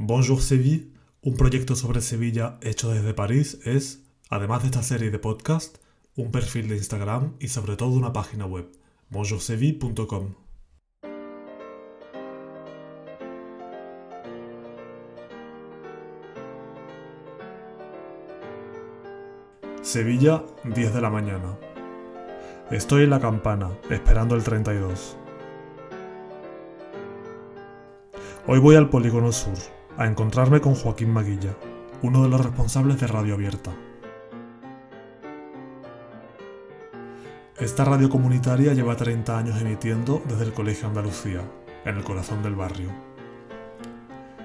Bonjour Seville, un proyecto sobre Sevilla hecho desde París, es, además de esta serie de podcast, un perfil de Instagram y sobre todo una página web, bonjourseville.com. Sevilla, 10 de la mañana. Estoy en la campana, esperando el 32. Hoy voy al Polígono Sur, a encontrarme con Joaquín Maguilla, uno de los responsables de Radio Abierta. Esta radio comunitaria lleva 30 años emitiendo desde el Colegio Andalucía, en el corazón del barrio.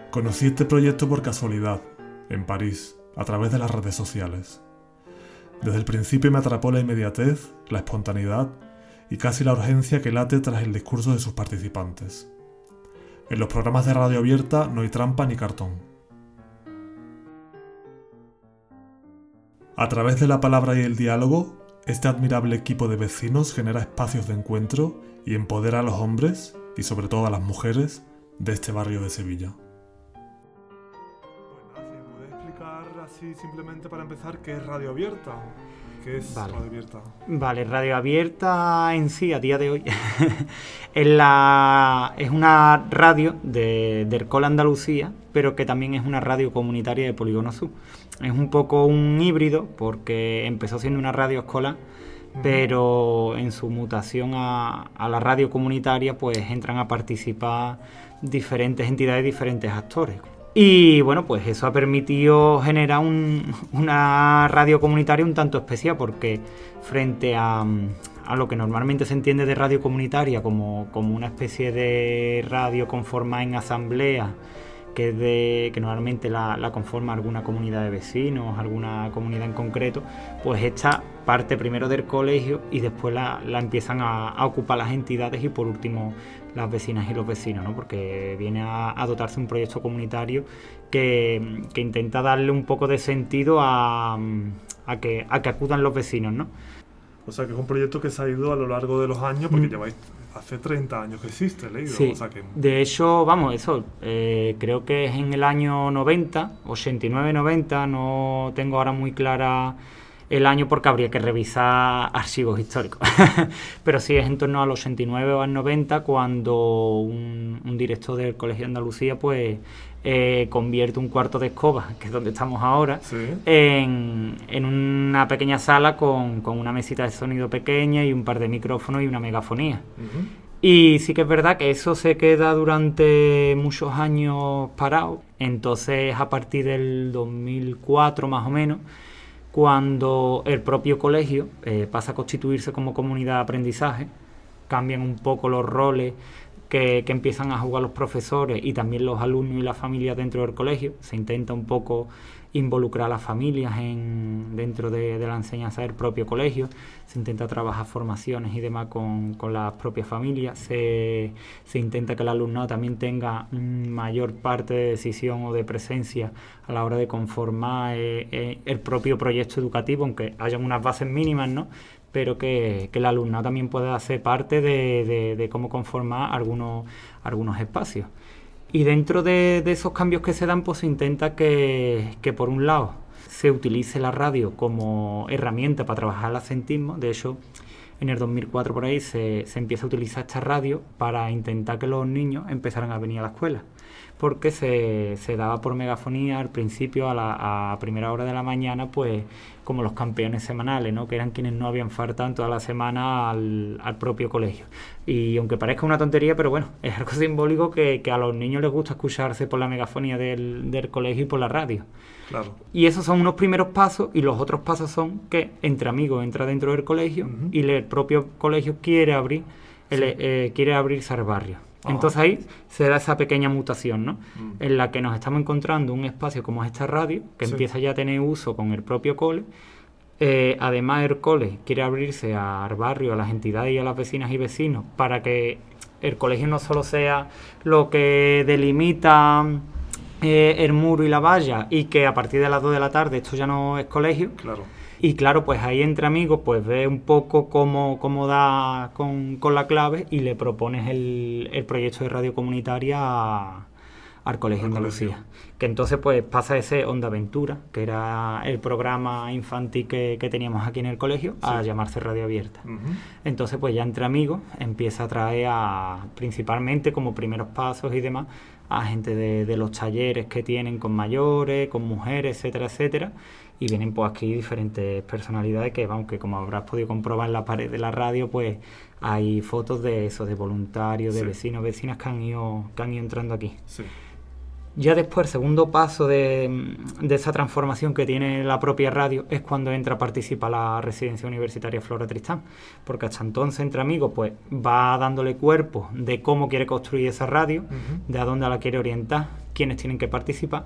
Conocí este proyecto por casualidad, en París, a través de las redes sociales. Desde el principio me atrapó la inmediatez, la espontaneidad y casi la urgencia que late tras el discurso de sus participantes. En los programas de radio abierta no hay trampa ni cartón. A través de la palabra y el diálogo, este admirable equipo de vecinos genera espacios de encuentro y empodera a los hombres, y sobre todo a las mujeres, de este barrio de Sevilla. así simplemente para empezar, ¿qué es Radio Abierta? ¿Qué es Vale. Radio Abierta? Vale, Radio Abierta en sí, a día de hoy, es, la, es una radio de, del Col Andalucía, pero que también es una radio comunitaria de Polígono Sur. Es un poco un híbrido, porque empezó siendo una radio escolar, pero en su mutación a, a la radio comunitaria, pues entran a participar diferentes entidades, diferentes actores. Y bueno, pues eso ha permitido generar un- una radio comunitaria un tanto especial porque frente a, a lo que normalmente se entiende de radio comunitaria como, como una especie de radio conformada en asamblea, que, es de, que normalmente la, conforma alguna comunidad de vecinos, alguna comunidad en concreto, pues esta parte primero del colegio y después la, la empiezan a, a ocupar las entidades y por último las vecinas y los vecinos, ¿no? porque viene a, a dotarse un proyecto comunitario que, que intenta darle un poco de sentido a, a que, a que acudan los vecinos. ¿no? O sea, que es un proyecto que se ha ido a lo largo de los años, porque Mm. lleváis hace 30 años que existe, leído. Sí, O sea, que de hecho, vamos, eso, eh, creo que es en el año 90, 89-90, no tengo ahora muy clara el año porque habría que revisar archivos históricos. Pero sí es en torno al 89 o al 90 cuando un, un director del Colegio de Andalucía pues eh, convierte un cuarto de escoba, que es donde estamos ahora, sí. en, en una pequeña sala con, con una mesita de sonido pequeña y un par de micrófonos y una megafonía. Y sí que es verdad que eso se queda durante muchos años parado. Entonces, a partir del 2004 más o menos, cuando el propio colegio eh, pasa a constituirse como comunidad de aprendizaje, cambian un poco los roles que, que empiezan a jugar los profesores y también los alumnos y las familias dentro del colegio. Se intenta un poco involucrar a las familias en, dentro de, la enseñanza del propio colegio, se intenta trabajar formaciones y demás con, las propias familias, se, se intenta que el alumnado también tenga mm, mayor parte de decisión o de presencia a la hora de conformar eh, eh, el propio proyecto educativo, aunque hayan unas bases mínimas, ¿no? pero que, el alumnado también pueda hacer parte de, de- de cómo conformar algunos, algunos espacios. Y dentro de, esos cambios que se dan, pues se intenta que, por un lado se utilice la radio como herramienta para trabajar el acentismo. De hecho, en el 2004 por ahí se, se empieza a utilizar esta radio para intentar que los niños empezaran a venir a la escuela. Porque se, se daba por megafonía al principio, a, la, a primera hora de la mañana, pues como los campeones semanales, ¿no? que eran quienes no habían faltado en toda la semana al, al propio colegio. Y aunque parezca una tontería, pero bueno, es algo simbólico que, que a los niños les gusta escucharse por la megafonía del, del colegio y por la radio. Claro. Y esos son unos primeros pasos y los otros pasos son que entre amigos entra dentro del colegio y el propio colegio quiere abrir el, eh, quiere abrirse al barrio. Ah. Entonces ahí se da esa pequeña mutación, ¿no? Mm. En la que nos estamos encontrando un espacio como esta radio, que Sí. empieza ya a tener uso con el propio cole. Eh, además, el cole quiere abrirse al barrio, a las entidades y a las vecinas y vecinos para que el colegio no solo sea lo que delimita eh, el muro y la valla y que a partir de las 2 de la tarde esto ya no es colegio. Claro. Y claro, pues ahí entre amigos, pues ve un poco cómo, cómo da con, con la clave y le propones el, el proyecto de radio comunitaria a, al Colegio Andalucía. Que entonces pues pasa de ser Onda Aventura, que era el programa infantil que, teníamos aquí en el colegio, a llamarse Radio Abierta. Entonces pues ya entre amigos empieza a traer a, principalmente como primeros pasos y demás, a gente de, de los talleres que tienen con mayores, con mujeres, etcétera, etcétera y vienen pues aquí diferentes personalidades que, aunque como habrás podido comprobar en la pared de la radio, pues hay fotos de eso, de voluntarios, de vecinos, vecinas que han ido, que han ido entrando aquí. Ya después, el segundo paso de, esa transformación que tiene la propia radio es cuando entra a participar la residencia universitaria Flora Tristán, porque hasta entonces entre amigos pues va dándole cuerpo de cómo quiere construir esa radio, de a dónde la quiere orientar, quiénes tienen que participar.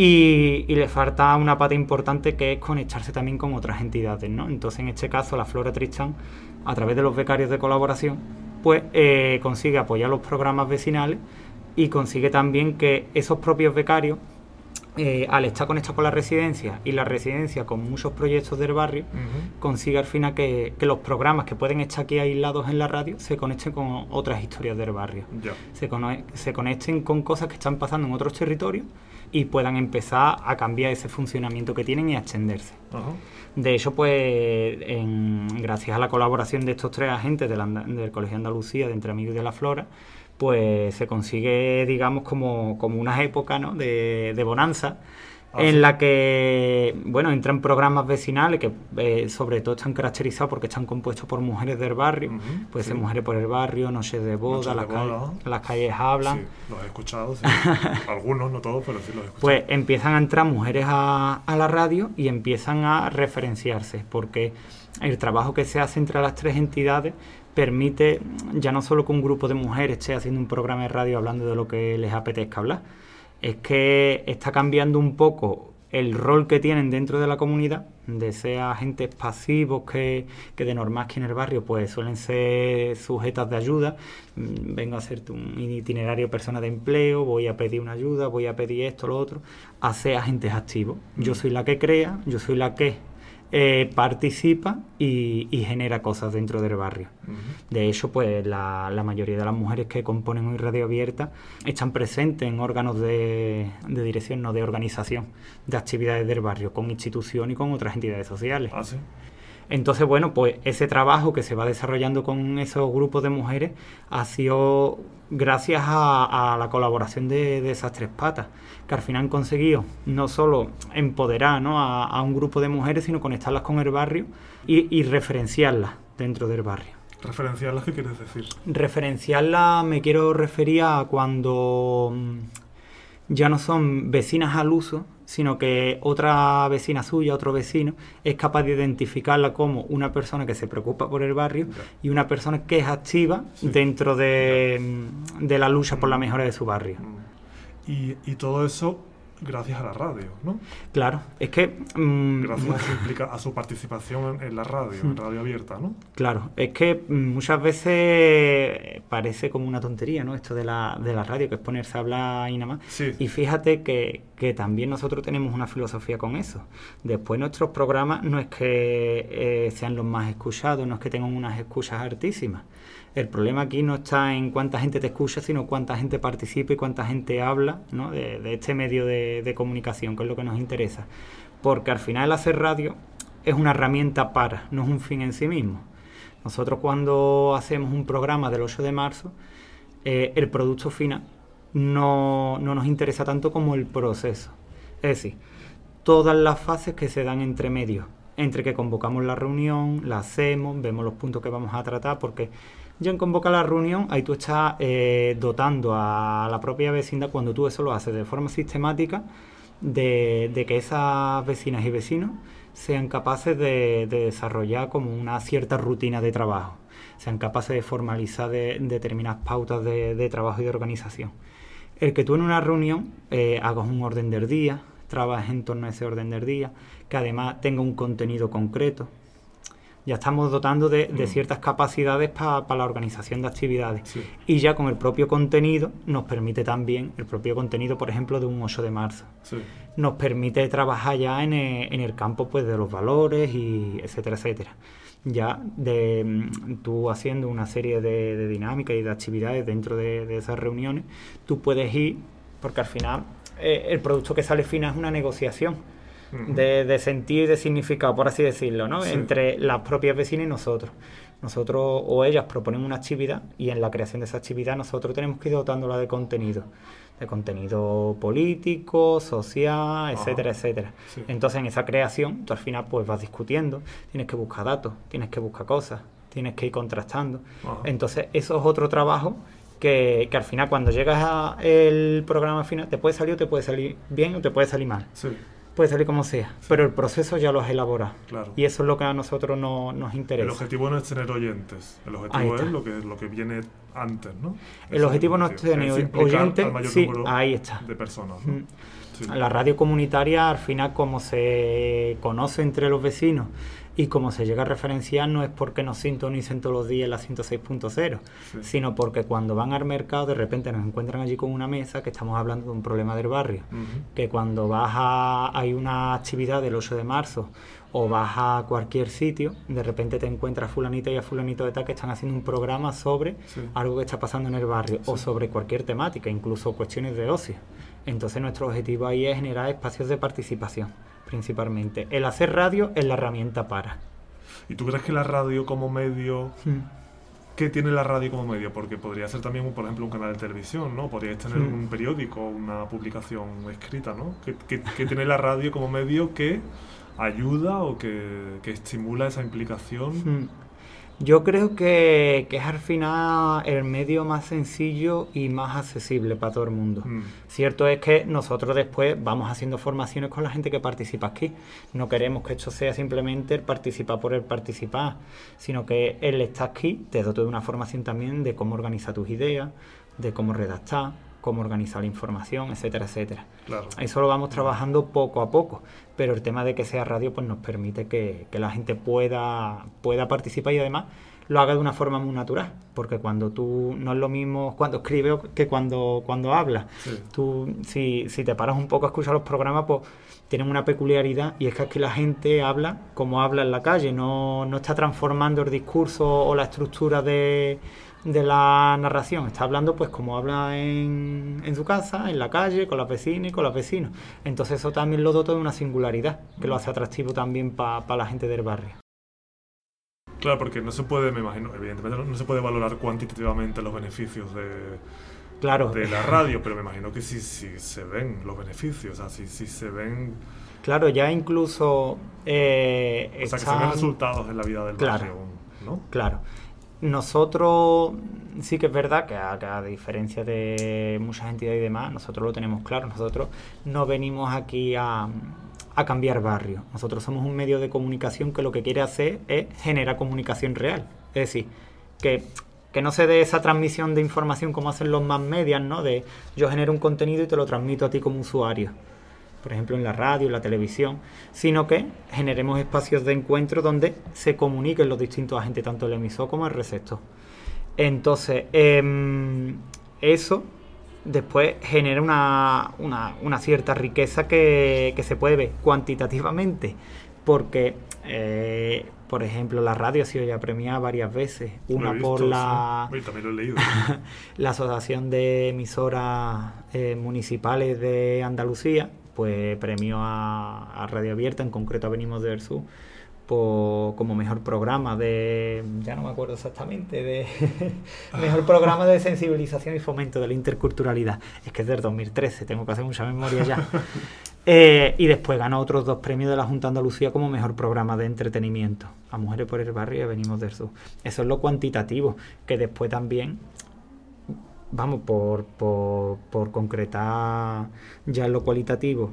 Y, le falta una pata importante que es conectarse también con otras entidades, ¿no? Entonces, en este caso, la Flora Tristán, a través de los becarios de colaboración, pues eh, consigue apoyar los programas vecinales y consigue también que esos propios becarios, eh, al estar conectados con la residencia y la residencia con muchos proyectos del barrio, consigue al final que, los programas que pueden estar aquí aislados en la radio se conecten con otras historias del barrio. Se, se conecten con cosas que están pasando en otros territorios y puedan empezar a cambiar ese funcionamiento que tienen y a extenderse. De hecho, pues gracias a la colaboración de estos tres agentes del Colegio Andalucía, de Entre Amigos de la Flora, pues se consigue, digamos, como, como unas épocas de, de bonanza Ah, en la que, bueno, entran programas vecinales que eh, sobre todo están caracterizados porque están compuestos por mujeres del barrio, puede ser mujeres por el barrio, noches de boda, las, las, calles hablan. Sí, los he escuchado, algunos, no todos, pero sí los he escuchado. Pues empiezan a entrar mujeres a, a la radio y empiezan a referenciarse, porque el trabajo que se hace entre las tres entidades permite ya no solo que un grupo de mujeres esté haciendo un programa de radio hablando de lo que les apetezca hablar, es que está cambiando un poco el rol que tienen dentro de la comunidad, de ser agentes pasivos que, que de normal que en el barrio pues suelen ser sujetas de ayuda, mm, vengo a hacerte un itinerario persona de empleo, voy a pedir una ayuda, voy a pedir esto, lo otro, a ser agentes activos. Yo soy la que crea, yo soy la que eh, participa y, genera cosas dentro del barrio. De hecho, pues la, mayoría de las mujeres que componen hoy Radio Abierta están presentes en órganos de, dirección, no de organización, de actividades del barrio, con institución y con otras entidades sociales. Ah, Entonces, bueno, pues ese trabajo que se va desarrollando con esos grupos de mujeres ha sido gracias a, la colaboración de, esas tres patas, que al final han conseguido no solo empoderar a, un grupo de mujeres, sino conectarlas con el barrio y, referenciarlas dentro del barrio. ¿Referenciarlas qué quieres decir? Referenciarlas me quiero referir a cuando ya no son vecinas al uso, sino que otra vecina suya, otro vecino, es capaz de identificarla como una persona que se preocupa por el barrio y una persona que es activa dentro de, de, la lucha por la mejora de su barrio. Y, y todo eso gracias a la radio, ¿no? Claro, es que... Mm, gracias a su, participación en, la radio, en mm. radio abierta, ¿no? Claro, es que mm, muchas veces parece como una tontería, ¿no? Esto de la, de la radio, que es ponerse a hablar y nada más. Y fíjate que, que, también nosotros tenemos una filosofía con eso. Después nuestros programas no es que eh, sean los más escuchados, no es que tengan unas escuchas altísimas. El problema aquí no está en cuánta gente te escucha, sino cuánta gente participa y cuánta gente habla de, este medio de, comunicación, que es lo que nos interesa. Porque al final hacer radio es una herramienta para, no es un fin en sí mismo. Nosotros cuando hacemos un programa del 8 de marzo, eh, el producto final no, no nos interesa tanto como el proceso. Es decir, todas las fases que se dan entre medios, entre que convocamos la reunión, la hacemos, vemos los puntos que vamos a tratar, porque ya en convocar la reunión, ahí tú estás eh, dotando a la propia vecindad, cuando tú eso lo haces de forma sistemática, de, que esas vecinas y vecinos sean capaces de, desarrollar como una cierta rutina de trabajo, sean capaces de formalizar determinadas pautas de, trabajo y de organización. El que tú en una reunión eh, hagas un orden del día, trabajes en torno a ese orden del día, que además tenga un contenido concreto, ya estamos dotando de, mm. ciertas capacidades para la organización de actividades. Y ya con el propio contenido nos permite también, el propio contenido, por ejemplo, de un 8 de marzo, nos permite trabajar ya en el, campo pues, de los valores, y etcétera, etcétera. Ya de mm, tú haciendo una serie de, dinámicas y de actividades dentro de, de esas reuniones, tú puedes ir porque al final eh, el producto que sale final es una negociación de, de, sentido y de significado, por así decirlo, ¿no? entre las propias vecinas y nosotros. Nosotros o ellas proponen una actividad y en la creación de esa actividad nosotros tenemos que ir dotándola de contenido de contenido político, social, etcétera, etcétera. Entonces en esa creación tú al final pues vas discutiendo, tienes que buscar datos, tienes que buscar cosas, tienes que ir contrastando. Entonces eso es otro trabajo que, que, al final cuando llegas al programa final te puede salir o te puede salir bien o te puede salir mal. Sí puede salir como sea, pero el proceso ya lo has elaborado. Claro. Y eso es lo que a nosotros no, nos interesa. El objetivo no es tener oyentes, el objetivo es lo que, lo que viene antes, ¿no? El objetivo no es tener oyentes, sí, ahí está. de personas. La radio comunitaria, al final, como se conoce entre los vecinos y como se llega a referenciar no es porque nos sintonicen todos los días la 106.0, sino porque cuando van al mercado de repente nos encuentran allí con una mesa que estamos hablando de un problema del barrio, que cuando vas a, hay una actividad del 8 de marzo o vas a cualquier sitio, de repente te encuentras fulanito y a fulanito de tal que están haciendo un programa sobre algo que está pasando en el barrio o sobre cualquier temática, incluso cuestiones de ocio. Entonces nuestro objetivo ahí es generar espacios de participación principalmente. El hacer radio es la herramienta para. ¿Y tú crees que la radio como medio... Hmm. ¿Qué tiene la radio como medio? Porque podría ser también, por ejemplo, un canal de televisión, ¿no? Podríais tener hmm. un periódico, una publicación escrita, ¿no? ¿Qué, tiene la radio como medio que ayuda o que, que estimula esa implicación? Hmm. Yo creo que, es al final el medio más sencillo y más accesible para todo el mundo. Mm. Cierto es que nosotros después vamos haciendo formaciones con la gente que participa aquí. No queremos que esto sea simplemente el participar por el participar, sino que él está aquí, te doy de una formación también de cómo organizar tus ideas, de cómo redactar, cómo organizar la información, etcétera, etcétera. Claro. Eso lo vamos trabajando poco a poco, pero el tema de que sea radio pues nos permite que, la gente pueda, pueda participar y además lo haga de una forma muy natural, porque cuando tú no es lo mismo cuando escribes que cuando, cuando hablas. Tú, si, si te paras un poco a escuchar los programas, pues tienen una peculiaridad y es que aquí la gente habla como habla en la calle, no, no está transformando el discurso o la estructura de de la narración. Está hablando pues como habla en, en su casa, en la calle, con las vecinas y con los vecinos. Entonces eso también lo dota de una singularidad, que lo hace atractivo también para la gente del barrio. Claro, porque no se puede, me imagino, evidentemente no, se puede valorar cuantitativamente los beneficios de, claro. de la radio, pero me imagino que sí, sí se ven los beneficios, o sea, sí, se ven... Claro, ya incluso... Eh, o sea, que se ven resultados en la vida del barrio, ¿no? Claro. Nosotros sí que es verdad que a, diferencia de muchas entidades y demás, nosotros lo tenemos claro. Nosotros no venimos aquí a, cambiar barrio. Nosotros somos un medio de comunicación que lo que quiere hacer es generar comunicación real. Es decir, que, que no se dé esa transmisión de información como hacen los más medias, ¿no? De yo genero un contenido y te lo transmito a ti como usuario por ejemplo en la radio, en la televisión, sino que generemos espacios de encuentro donde se comuniquen los distintos agentes, tanto el emisor como el receptor. Entonces, em, eso después genera una, una, cierta riqueza que, se puede ver cuantitativamente, porque, eh, por ejemplo, la radio ha sido ya premiada varias veces, una por la, la Asociación de Emisoras eh, Municipales de Andalucía, pues premio a, Radio Abierta, en concreto a Venimos del Sur, como mejor programa de, ya no me acuerdo exactamente, de mejor programa de sensibilización y fomento de la interculturalidad. Es que es del 2013, tengo que hacer mucha memoria ya. Eh, y después ganó otros dos premios de la Junta de Andalucía como mejor programa de entretenimiento. A Mujeres por el Barrio y Venimos del Sur. Eso es lo cuantitativo, que después también vamos, por, por, concretar ya lo cualitativo,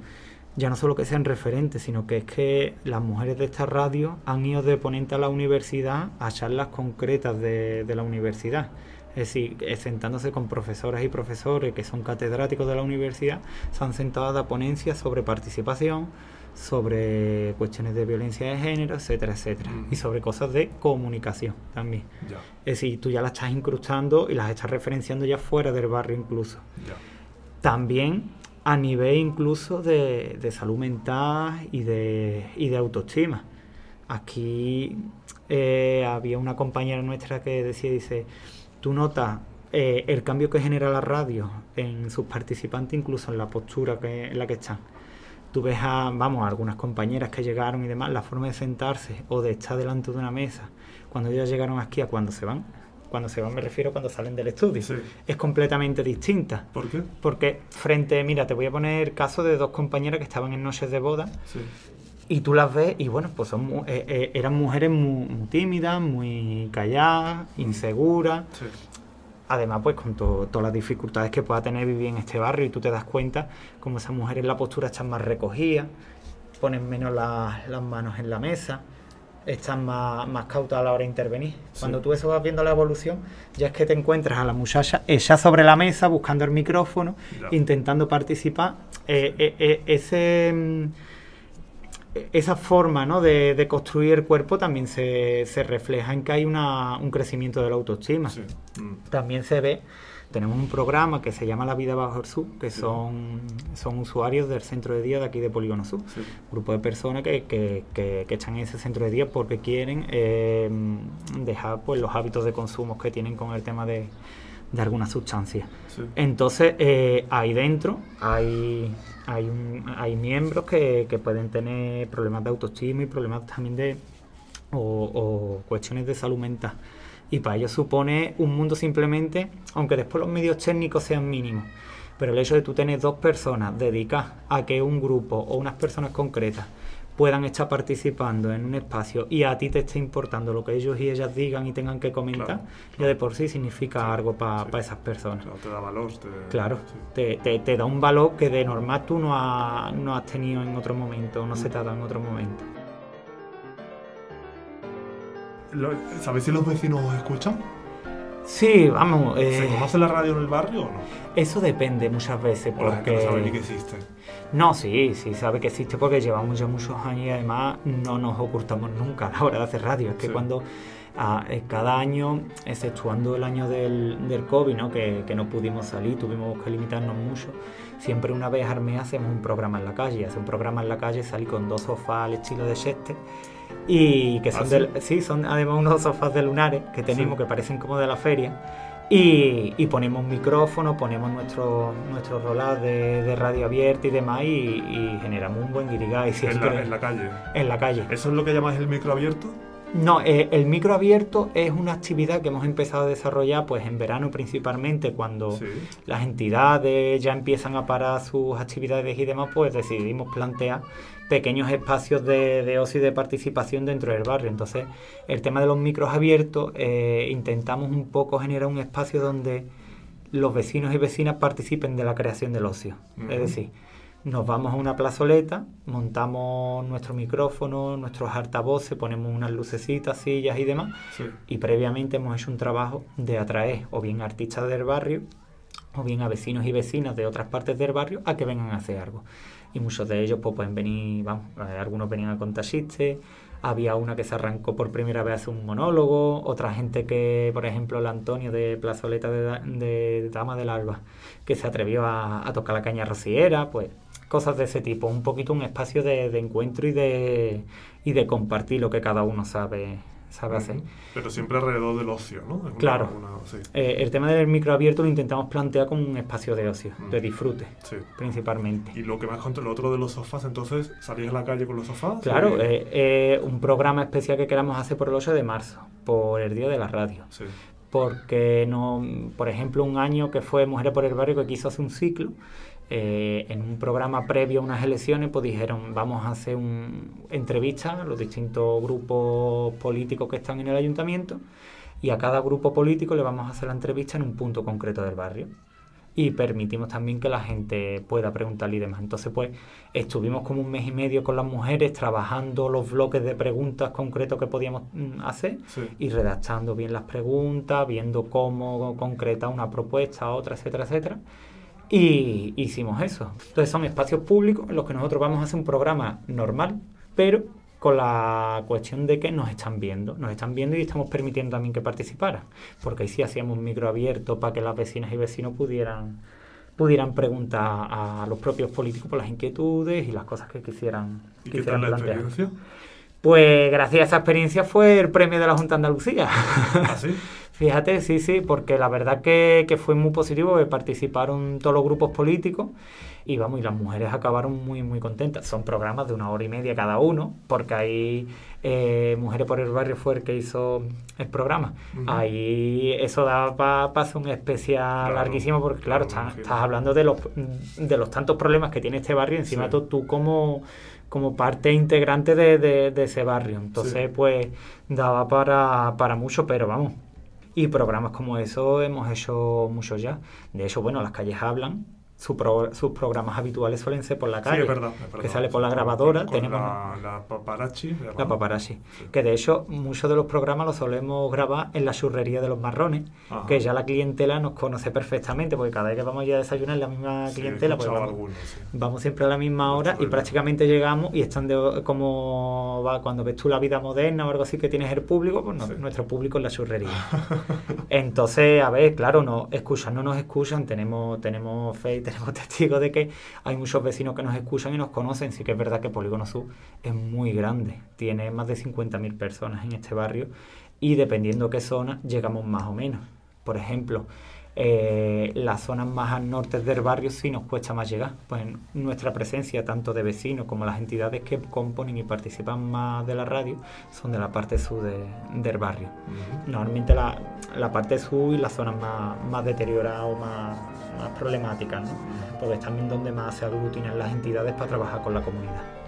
ya no solo que sean referentes, sino que es que las mujeres de esta radio han ido de ponente a la universidad a charlas concretas de, de la universidad. Es decir, sentándose con profesoras y profesores que son catedráticos de la universidad, se han sentado a dar ponencias sobre participación, sobre cuestiones de violencia de género, etcétera, etcétera. Y sobre cosas de comunicación también. Es decir, tú ya las estás incrustando y las estás referenciando ya fuera del barrio incluso. También a nivel incluso de, salud mental y de, y de autoestima. Aquí eh, había una compañera nuestra que decía, dice, tú notas eh, el cambio que genera la radio en sus participantes, incluso en la postura que, en la que están. Tú ves a, vamos, a algunas compañeras que llegaron y demás, la forma de sentarse o de estar delante de una mesa, cuando ellas llegaron aquí a cuando se van, cuando se van me refiero cuando salen del estudio, Sí. es completamente distinta. ¿Por qué? Porque frente, mira, te voy a poner caso de dos compañeras que estaban en noches de boda Sí. y tú las ves y bueno, pues son eh, eh, eran mujeres muy, muy tímidas, muy calladas, inseguras. Sí. Además, pues con to- todas las dificultades que pueda tener vivir en este barrio y tú te das cuenta como esas mujeres la postura están más recogidas, ponen menos la- las manos en la mesa, están más, más cautas a la hora de intervenir. Sí. Cuando tú eso vas viendo la evolución, ya es que te encuentras a la muchacha ella sobre la mesa buscando el micrófono, intentando participar. Eh, eh, eh, ese... esa forma ¿no? de, de construir el cuerpo también se, se refleja en que hay una- un crecimiento de la autoestima. Sí. Mm. También se ve, tenemos un programa que se llama La Vida Bajo el Sur, que Sí. son, son usuarios del centro de día de aquí de Polígono Sur. Sí. Grupo de personas que, que, que- que están en ese centro de día porque quieren eh, dejar pues, los hábitos de consumo que tienen con el tema de, de algunas sustancias. Sí. Entonces, eh, ahí dentro hay, hay, un- hay miembros que, que pueden tener problemas de autoestima y problemas también de. o, o cuestiones de salud mental. Y para ellos supone un mundo simplemente, aunque después los medios técnicos sean mínimos, pero el hecho de tú tener dos personas dedicadas a que un grupo o unas personas concretas puedan estar participando en un espacio y a ti te esté importando lo que ellos y ellas digan y tengan que comentar, Claro, ya de por sí significa Sí, algo para sí. esas personas. Claro, te da valor. Te... Claro, Sí. te, te- te da un valor que de normal tú no, ha- no has tenido en otro momento, o no se te ha dado en otro momento. ¿Sabéis si los vecinos os escuchan? Sí, vamos, eh, ¿Se conoce la radio en el barrio o no? eso depende muchas veces O la gente no sabe ni que porque... existe. No, sí, sí, sabe que existe porque llevamos ya muchos años y además no nos ocultamos nunca a la hora de hacer radio. Es que Sí. cuando ah, eh, cada año, exceptuando el año del, del COVID, ¿no? que, que no pudimos salir, tuvimos que limitarnos mucho, siempre una vez al mes hacemos un programa en la calle. Hacer un programa en la calle, salir con dos sofás al estilo de Sheste y que son ¿Ah, sí? del- sí, son además unos sofás de lunares que tenemos Sí. que parecen como de la feria. Y, y ponemos un micrófono, ponemos nuestro, nuestro rolar de, de radio abierta y demás y, y generamos un buen guirigay En siempre la, en la calle. en la calle. ¿Eso es lo que llamáis el micro abierto? No, eh, el micro abierto es una actividad que hemos empezado a desarrollar pues en verano principalmente cuando Sí. las entidades ya empiezan a parar sus actividades y demás, pues decidimos plantear pequeños espacios de, de ocio y de participación dentro del barrio. Entonces, el tema de los micros abiertos, eh, intentamos un poco generar un espacio donde los vecinos y vecinas participen de la creación del ocio. Es decir, nos vamos a una plazoleta, montamos nuestro micrófono, nuestros altavoces, ponemos unas lucecitas, sillas y demás, Sí. y previamente hemos hecho un trabajo de atraer o bien artistas del barrio o bien a vecinos y vecinas de otras partes del barrio a que vengan a hacer algo. Y muchos de ellos pues pueden venir, vamos, eh, algunos venían a contar chistes, había una que se arrancó por primera vez a hacer un monólogo, otra gente que, por ejemplo, el Antonio de Plazoleta de Dama del Alba, que se atrevió a, a tocar la caña rociera, pues cosas de ese tipo, un poquito un espacio de, de encuentro y de, y de compartir lo que cada uno sabe, sabe hacer. Pero siempre alrededor del ocio, ¿no? Claro. sí. Eh, el tema del micro abierto lo intentamos plantear como un espacio de ocio, Mm. de disfrute, Sí. principalmente. Y lo que más contra lo otro de los sofás, entonces, ¿salís a la calle con los sofás? Claro, eh, eh, un programa especial que queramos hacer por el 8 de marzo, por el Día de la Radio. Sí. Porque, no, por ejemplo, un año que fue Mujeres por el Barrio que quiso hacer un ciclo, eh, en un programa previo a unas elecciones, pues dijeron, vamos a hacer un, entrevistas a los distintos grupos políticos que están en el ayuntamiento y a cada grupo político le vamos a hacer la entrevista en un punto concreto del barrio. Y permitimos también que la gente pueda preguntar y demás. Entonces, pues, estuvimos como un mes y medio con las mujeres trabajando los bloques de preguntas concretos que podíamos mm, hacer Sí. y redactando bien las preguntas, viendo cómo concreta una propuesta, otra, etcétera, etcétera. Y hicimos eso. Entonces son espacios públicos en los que nosotros vamos a hacer un programa normal, pero con la cuestión de que nos están viendo, nos están viendo y estamos permitiendo también que participaran, porque ahí sí hacíamos un micro abierto para que las vecinas y vecinos pudieran pudieran preguntar a los propios políticos por las inquietudes y las cosas que quisieran, ¿Y qué tal la plantear. experiencia? Pues gracias a esa experiencia fue el premio de la Junta de Andalucía. ¿Ah, sí? Fíjate, sí, sí, porque la verdad que, que fue muy positivo, que participaron todos los grupos políticos y vamos, y las mujeres acabaron muy, muy contentas. Son programas de una hora y media cada uno, porque ahí eh, Mujeres por el Barrio fue el que hizo el programa. Ahí eso da para hacer un especial larguísimo, porque claro, estás, hablando de los, de los tantos problemas que tiene este barrio, encima tú, como como parte integrante de, ese barrio. Entonces, pues daba para, para mucho, pero vamos. Y programas como eso hemos hecho muchos ya. De hecho, bueno, las calles hablan, sus programas habituales suelen ser por la calle, es verdad, que sale por la grabadora. tenemos la, paparazzi. La paparazzi. Que de hecho muchos de los programas los solemos grabar en la churrería de los marrones, que ya la clientela nos conoce perfectamente, porque cada vez que vamos ya a desayunar la misma clientela, pues vamos, siempre a la misma hora y prácticamente llegamos y están de, como va cuando ves tú la vida moderna o algo así que tienes el público, pues nuestro público es la churrería. Entonces, a ver, claro, no escuchan, no nos escuchan, tenemos, tenemos fe tenemos testigos de que hay muchos vecinos que nos escuchan y nos conocen. Sí que es verdad que Polígono Sur es muy grande, tiene más de 50.000 personas en este barrio y dependiendo qué zona llegamos más o menos. Por ejemplo, eh, las zonas más al norte del barrio sí nos cuesta más llegar. Pues nuestra presencia, tanto de vecinos como las entidades que componen y participan más de la radio, son de la parte sur del barrio. Normalmente la, la, parte sur y las zonas más, más deterioradas o más, más problemáticas, ¿no? porque es también donde más se aglutinan las entidades para trabajar con la comunidad.